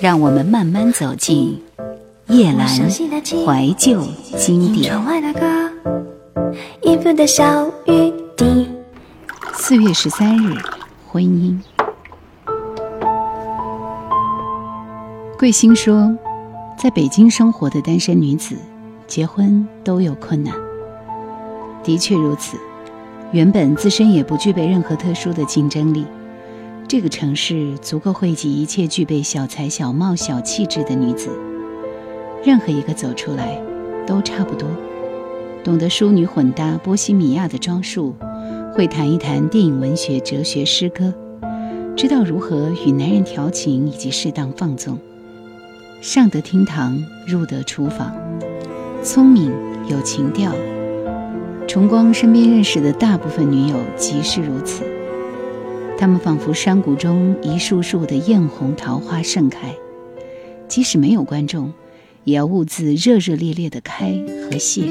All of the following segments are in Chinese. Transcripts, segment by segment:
让我们慢慢走进夜阑怀旧经典。四月十三日，婚姻。桂兴说，在北京生活的单身女子，结婚都有困难。的确如此，原本自身也不具备任何特殊的竞争力。这个城市足够汇集一切具备小才、小貌、小气质的女子，任何一个走出来，都差不多。懂得淑女混搭波西米亚的装束，会谈一谈电影、文学、哲学、诗歌，知道如何与男人调情以及适当放纵。上得厅堂，入得厨房，聪明有情调。崇光身边认识的大部分女友，即是如此。他们仿佛山谷中一束束的艳红桃花盛开，即使没有观众，也要兀自热热烈烈的开和谢。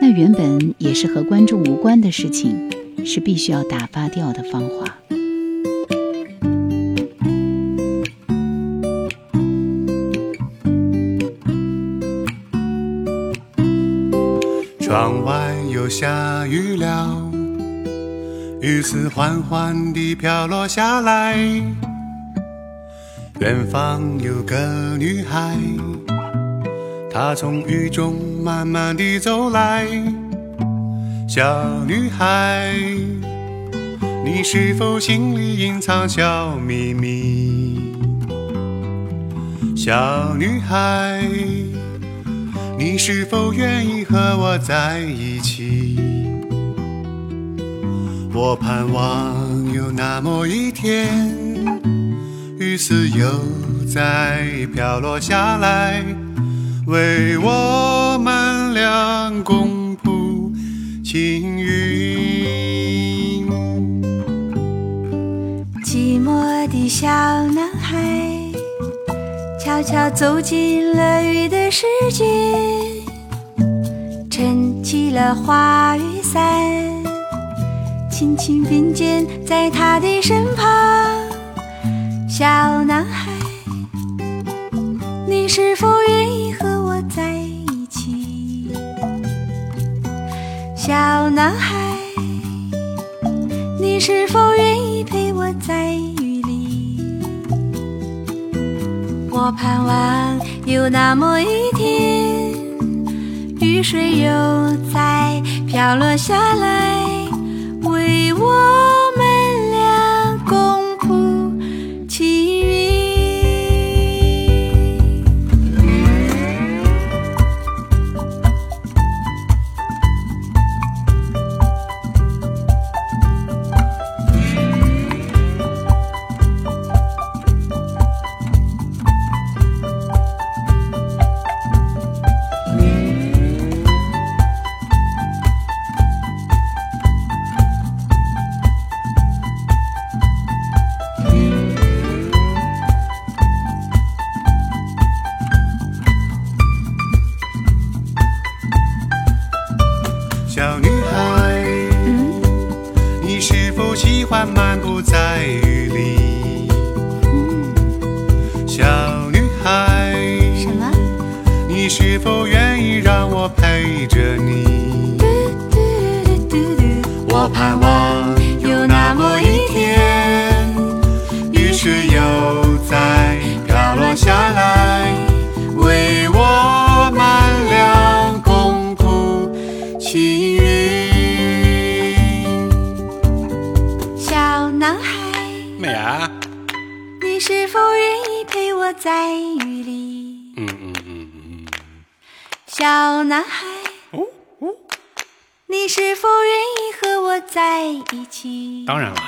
那原本也是和观众无关的事情，是必须要打发掉的芳华。雨丝缓缓地飘落下来，远方有个女孩，她从雨中慢慢地走来。小女孩，你是否心里隐藏小秘密？小女孩，你是否愿意和我在一起？我盼望有那么一天，雨丝又再飘落下来，为我们俩共谱青云。寂寞的小男孩，悄悄走进了雨的世界，撑起了花雨伞。轻轻并肩在他的身旁，小男孩，你是否愿意和我在一起？小男孩，你是否愿意陪我在雨里？我盼望有那么一天，雨水又再飘落下来。为我小女孩，你是否喜欢漫步在雨里？小女孩，什么？你是否愿意让我陪着在雨里？嗯嗯嗯嗯。小男孩，哦哦，你是否愿意和我在一起？当然了。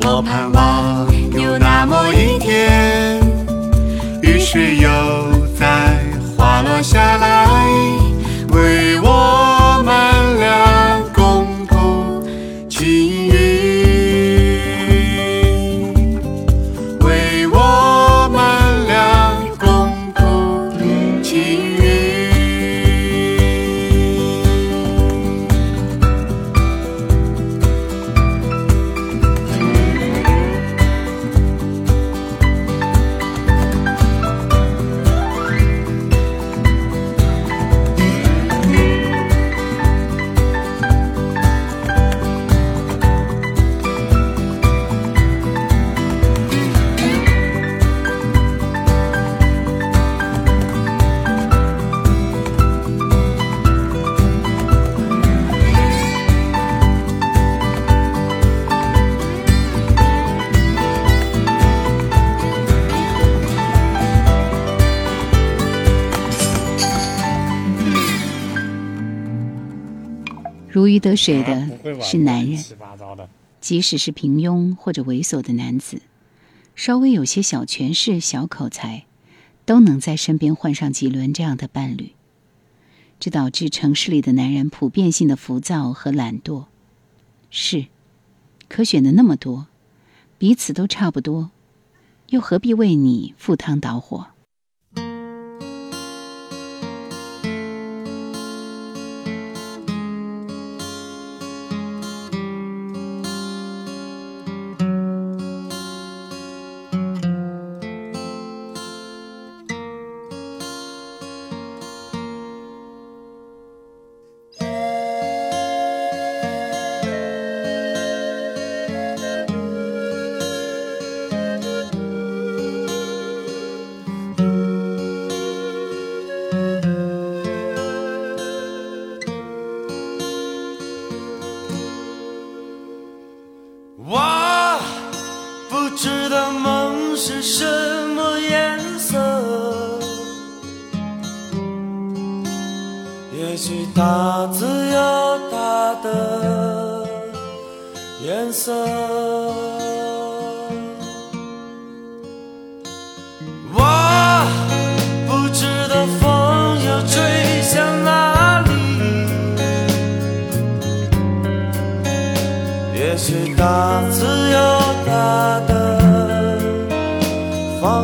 我盼望有那么一天，雨水又在滑落下来，没得水的是男人即使是平庸或者猥琐的男子稍微有些小权势小口才都能在身边换上几轮这样的伴侣。这导致城市里的男人普遍性的浮躁和懒惰。是可选的那么多彼此都差不多又何必为你赴汤蹈火？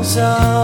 Ra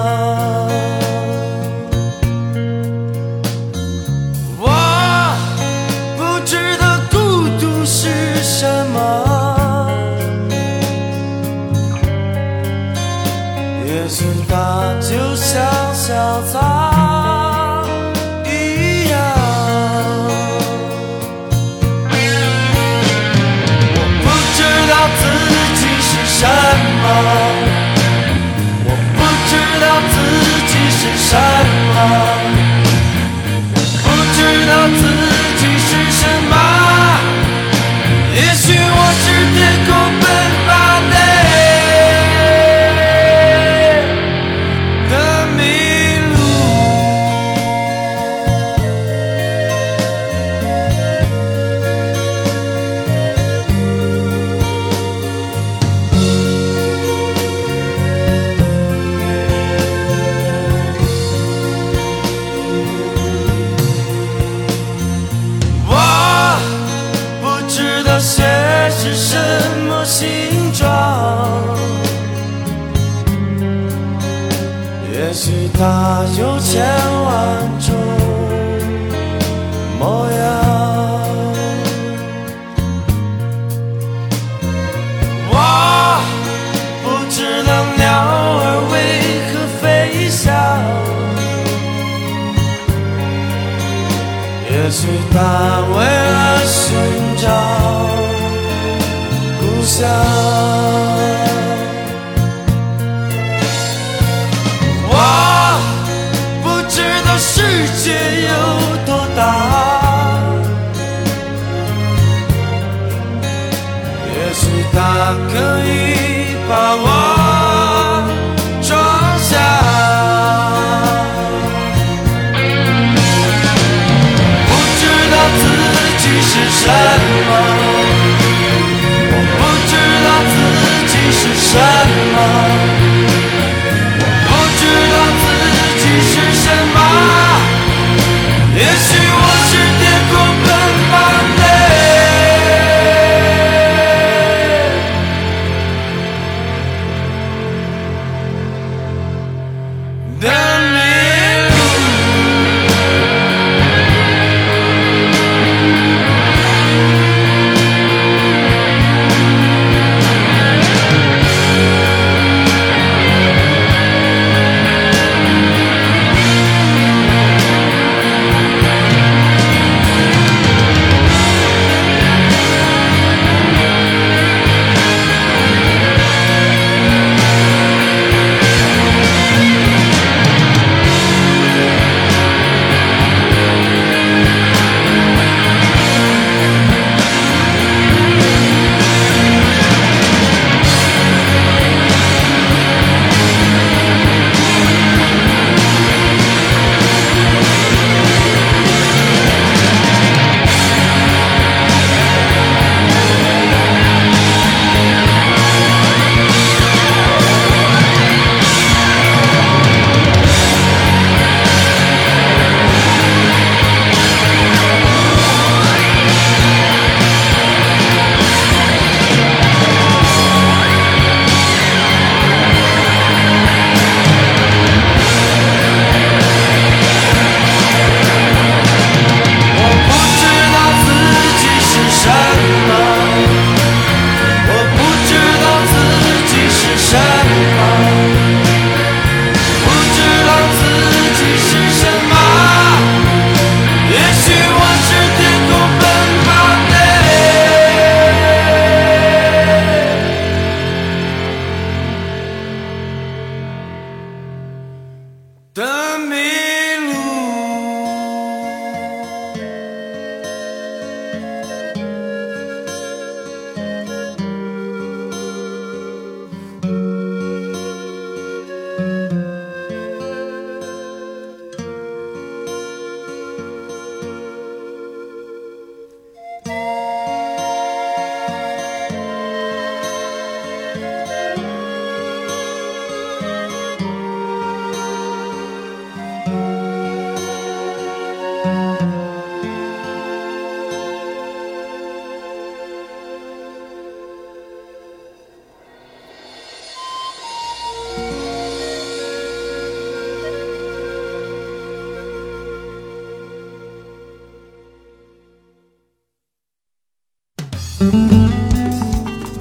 surprise.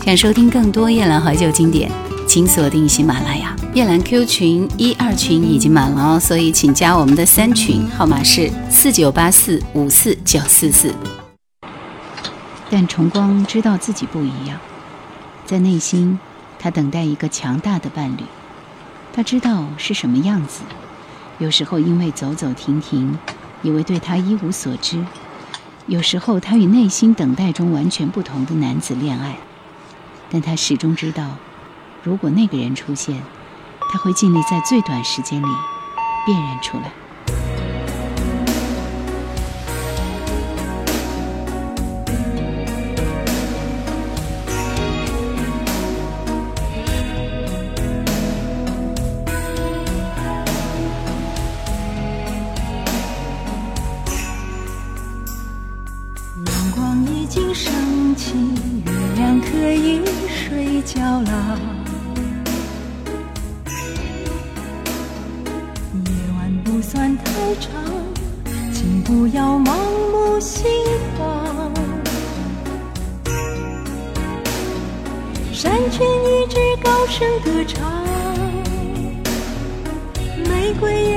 想收听更多夜兰怀旧经典，请锁定喜马拉雅。夜兰 Q 群一二群已经满了哦，所以请加我们的三群，号码是四九八四五四九四四。但崇光知道自己不一样，在内心，他等待一个强大的伴侣。他知道是什么样子。有时候因为走走停停，以为对他一无所知；有时候他与内心等待中完全不同的男子恋爱。但他始终知道，如果那个人出现，他会尽力在最短时间里辨认出来。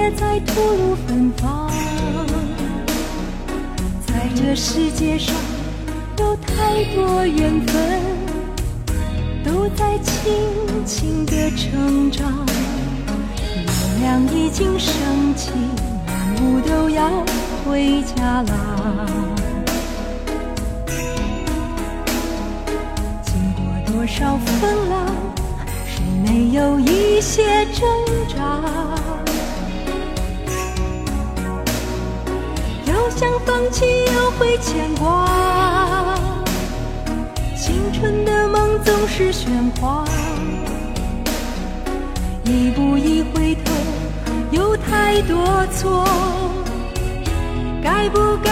也在吐露芬芳。在这世界上有太多缘分，都在轻轻地成长。月亮已经升起，万物都要回家啦。经过多少风浪，谁没有一些挣扎？想放弃，又会牵挂。青春的梦总是喧哗，一步一回头，有太多错，该不该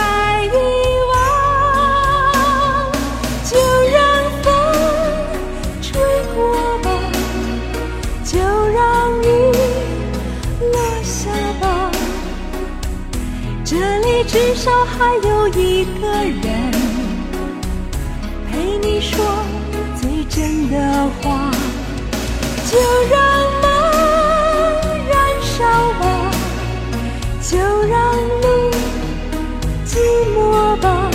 至少还有一个人陪你说最真的话，就让梦燃烧吧，就让路寂寞吧，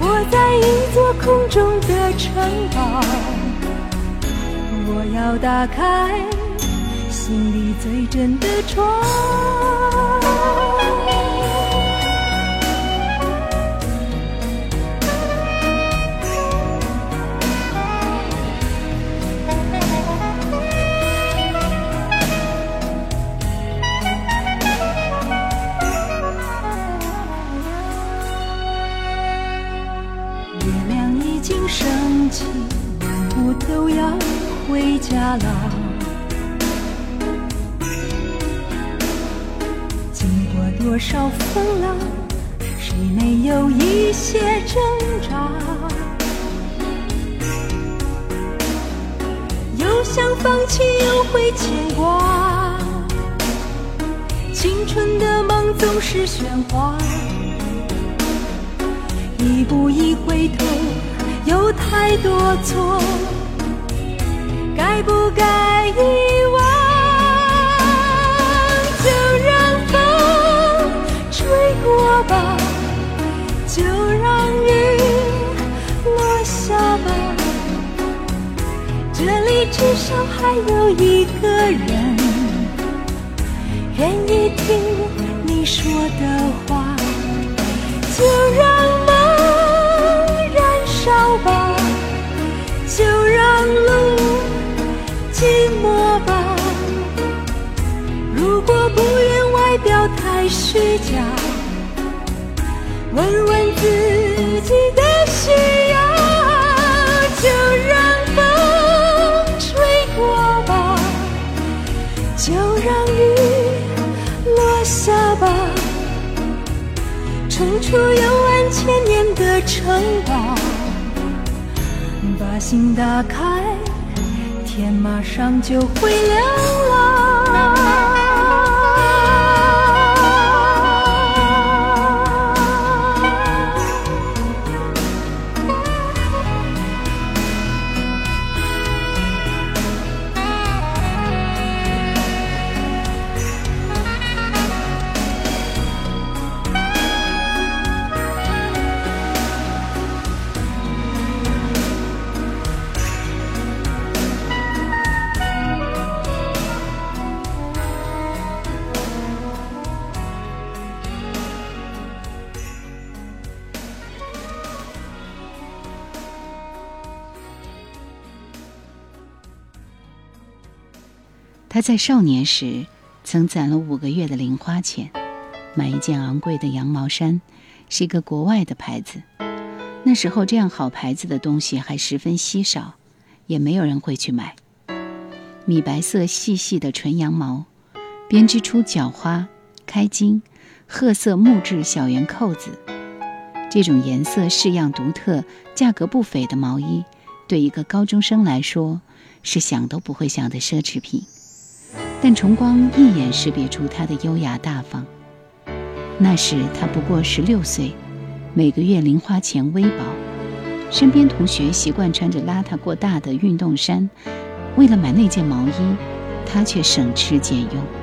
活在一座空中的城堡。我要打开心里最真的窗。家了，经过多少风浪，谁没有一些挣扎？又想放弃，又会牵挂。青春的梦总是喧哗，一步一回头，有太多错。不该遗忘？就让风吹过吧，就让雨落下吧。这里至少还有一个人愿意听你说的话。就让太虚假，问问自己的需要，就让风吹过吧，就让雨落下吧，冲出幽暗千年的城堡，把心打开。天马上就会亮了。他在少年时曾攒了五个月的零花钱，买一件昂贵的羊毛衫，是一个国外的牌子。那时候这样好牌子的东西还十分稀少，也没有人会去买。米白色细细的纯羊毛，编织出角花、开襟、褐色木质小圆扣子。这种颜色式样独特、价格不菲的毛衣，对一个高中生来说是想都不会想的奢侈品。但崇光一眼识别出她的优雅大方。那时他不过十六岁。每个月零花钱微薄，身边同学习惯穿着邋遢过大的运动衫，为了买那件毛衣，他却省吃俭用。